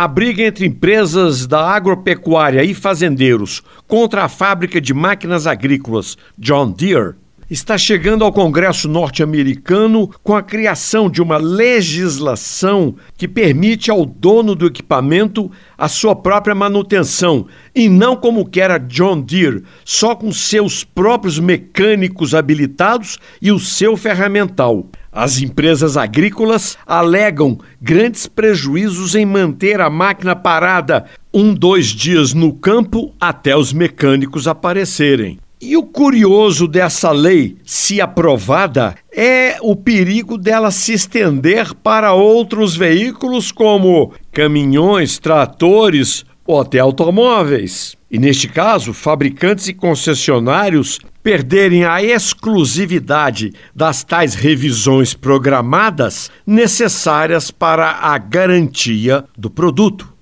A briga entre empresas da agropecuária e fazendeiros contra a fábrica de máquinas agrícolas John Deere está chegando ao Congresso norte-americano com a criação de uma legislação que permite ao dono do equipamento a sua própria manutenção e não como quer a John Deere, só com seus próprios mecânicos habilitados e o seu ferramental. As empresas agrícolas alegam grandes prejuízos em manter a máquina parada um, dois dias no campo até os mecânicos aparecerem. E o curioso dessa lei, se aprovada, é o perigo dela se estender para outros veículos como caminhões, tratores ou até automóveis. E neste caso, fabricantes e concessionários perderem a exclusividade das tais revisões programadas necessárias para a garantia do produto.